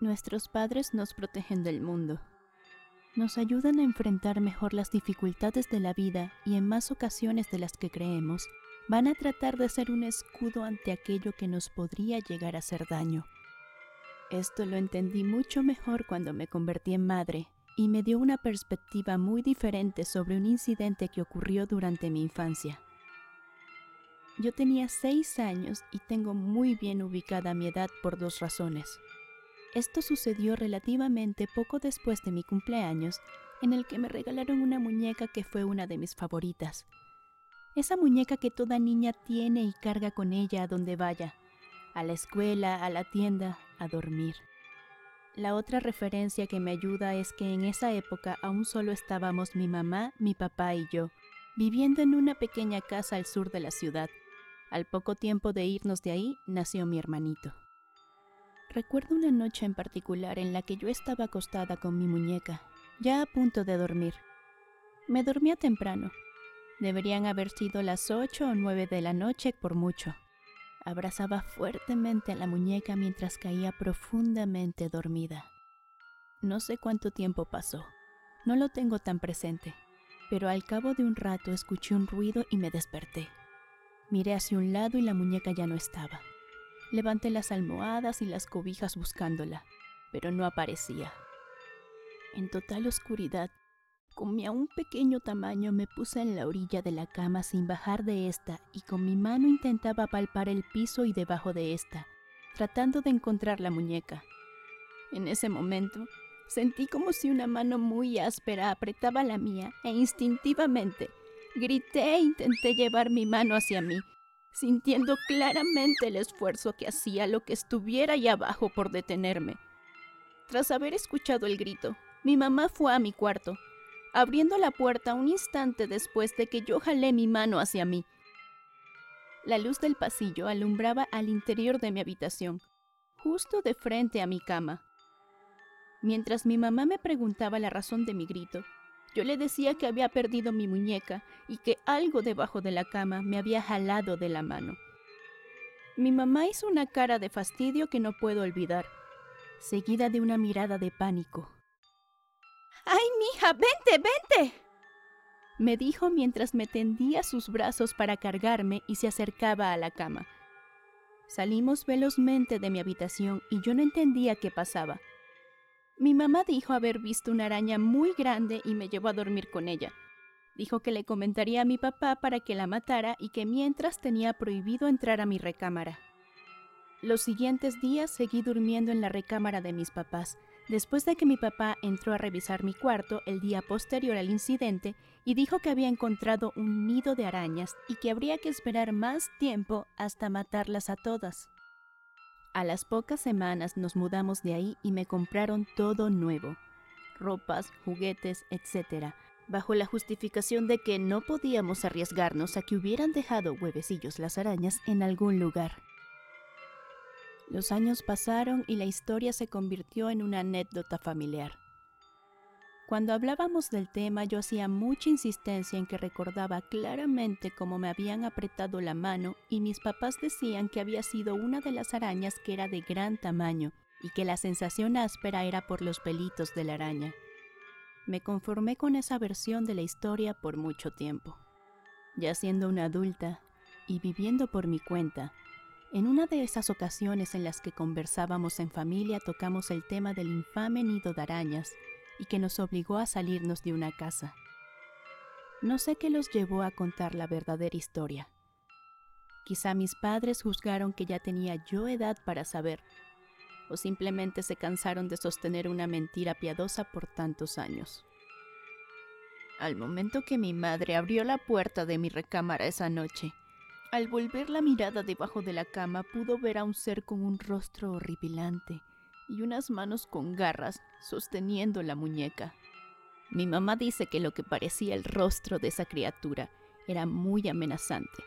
Nuestros padres nos protegen del mundo. Nos ayudan a enfrentar mejor las dificultades de la vida y en más ocasiones de las que creemos, van a tratar de ser un escudo ante aquello que nos podría llegar a hacer daño. Esto lo entendí mucho mejor cuando me convertí en madre y me dio una perspectiva muy diferente sobre un incidente que ocurrió durante mi infancia. Yo tenía seis años y tengo muy bien ubicada mi edad por dos razones. Esto sucedió relativamente poco después de mi cumpleaños, en el que me regalaron una muñeca que fue una de mis favoritas. Esa muñeca que toda niña tiene y carga con ella a donde vaya, a la escuela, a la tienda, a dormir. La otra referencia que me ayuda es que en esa época aún solo estábamos mi mamá, mi papá y yo, viviendo en una pequeña casa al sur de la ciudad. Al poco tiempo de irnos de ahí, nació mi hermanito. Recuerdo una noche en particular en la que yo estaba acostada con mi muñeca, ya a punto de dormir. Me dormía temprano. Deberían haber sido las ocho o nueve de la noche por mucho. Abrazaba fuertemente a la muñeca mientras caía profundamente dormida. No sé cuánto tiempo pasó. No lo tengo tan presente, pero al cabo de un rato escuché un ruido y me desperté. Miré hacia un lado y la muñeca ya no estaba. Levanté las almohadas y las cobijas buscándola, pero no aparecía. En total oscuridad, con mi aún pequeño tamaño me puse en la orilla de la cama sin bajar de esta y con mi mano intentaba palpar el piso y debajo de esta, tratando de encontrar la muñeca. En ese momento, sentí como si una mano muy áspera apretaba la mía e instintivamente grité e intenté llevar mi mano hacia mí, sintiendo claramente el esfuerzo que hacía lo que estuviera ahí abajo por detenerme. Tras haber escuchado el grito, mi mamá fue a mi cuarto, abriendo la puerta un instante después de que yo jalé mi mano hacia mí. La luz del pasillo alumbraba al interior de mi habitación, justo de frente a mi cama. Mientras mi mamá me preguntaba la razón de mi grito, yo le decía que había perdido mi muñeca y que algo debajo de la cama me había jalado de la mano. Mi mamá hizo una cara de fastidio que no puedo olvidar, seguida de una mirada de pánico. ¡Ay, mija, vente, vente! me dijo mientras me tendía sus brazos para cargarme y se acercaba a la cama. Salimos velozmente de mi habitación y yo no entendía qué pasaba. Mi mamá dijo haber visto una araña muy grande y me llevó a dormir con ella. Dijo que le comentaría a mi papá para que la matara y que mientras tenía prohibido entrar a mi recámara. Los siguientes días seguí durmiendo en la recámara de mis papás, después de que mi papá entró a revisar mi cuarto el día posterior al incidente y dijo que había encontrado un nido de arañas y que habría que esperar más tiempo hasta matarlas a todas. A las pocas semanas nos mudamos de ahí y me compraron todo nuevo, ropas, juguetes, etc., bajo la justificación de que no podíamos arriesgarnos a que hubieran dejado huevecillos las arañas en algún lugar. Los años pasaron y la historia se convirtió en una anécdota familiar. Cuando hablábamos del tema yo hacía mucha insistencia en que recordaba claramente cómo me habían apretado la mano y mis papás decían que había sido una de las arañas que era de gran tamaño y que la sensación áspera era por los pelitos de la araña. Me conformé con esa versión de la historia por mucho tiempo. Ya siendo una adulta y viviendo por mi cuenta, en una de esas ocasiones en las que conversábamos en familia tocamos el tema del infame nido de arañas y que nos obligó a salirnos de una casa. No sé qué los llevó a contar la verdadera historia. Quizá mis padres juzgaron que ya tenía yo edad para saber, o simplemente se cansaron de sostener una mentira piadosa por tantos años. Al momento que mi madre abrió la puerta de mi recámara esa noche, al volver la mirada debajo de la cama pudo ver a un ser con un rostro horripilante y unas manos con garras sosteniendo la muñeca. Mi mamá dice que lo que parecía el rostro de esa criatura era muy amenazante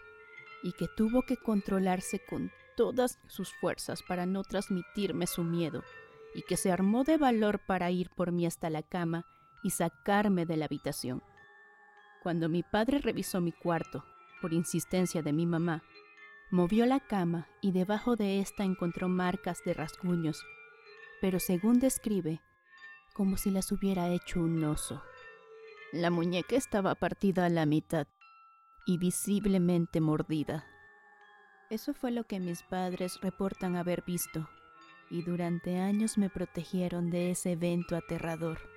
y que tuvo que controlarse con todas sus fuerzas para no transmitirme su miedo y que se armó de valor para ir por mí hasta la cama y sacarme de la habitación. Cuando mi padre revisó mi cuarto, por insistencia de mi mamá, movió la cama y debajo de ésta encontró marcas de rasguños pero según describe, como si las hubiera hecho un oso. La muñeca estaba partida a la mitad y visiblemente mordida. Eso fue lo que mis padres reportan haber visto, y durante años me protegieron de ese evento aterrador.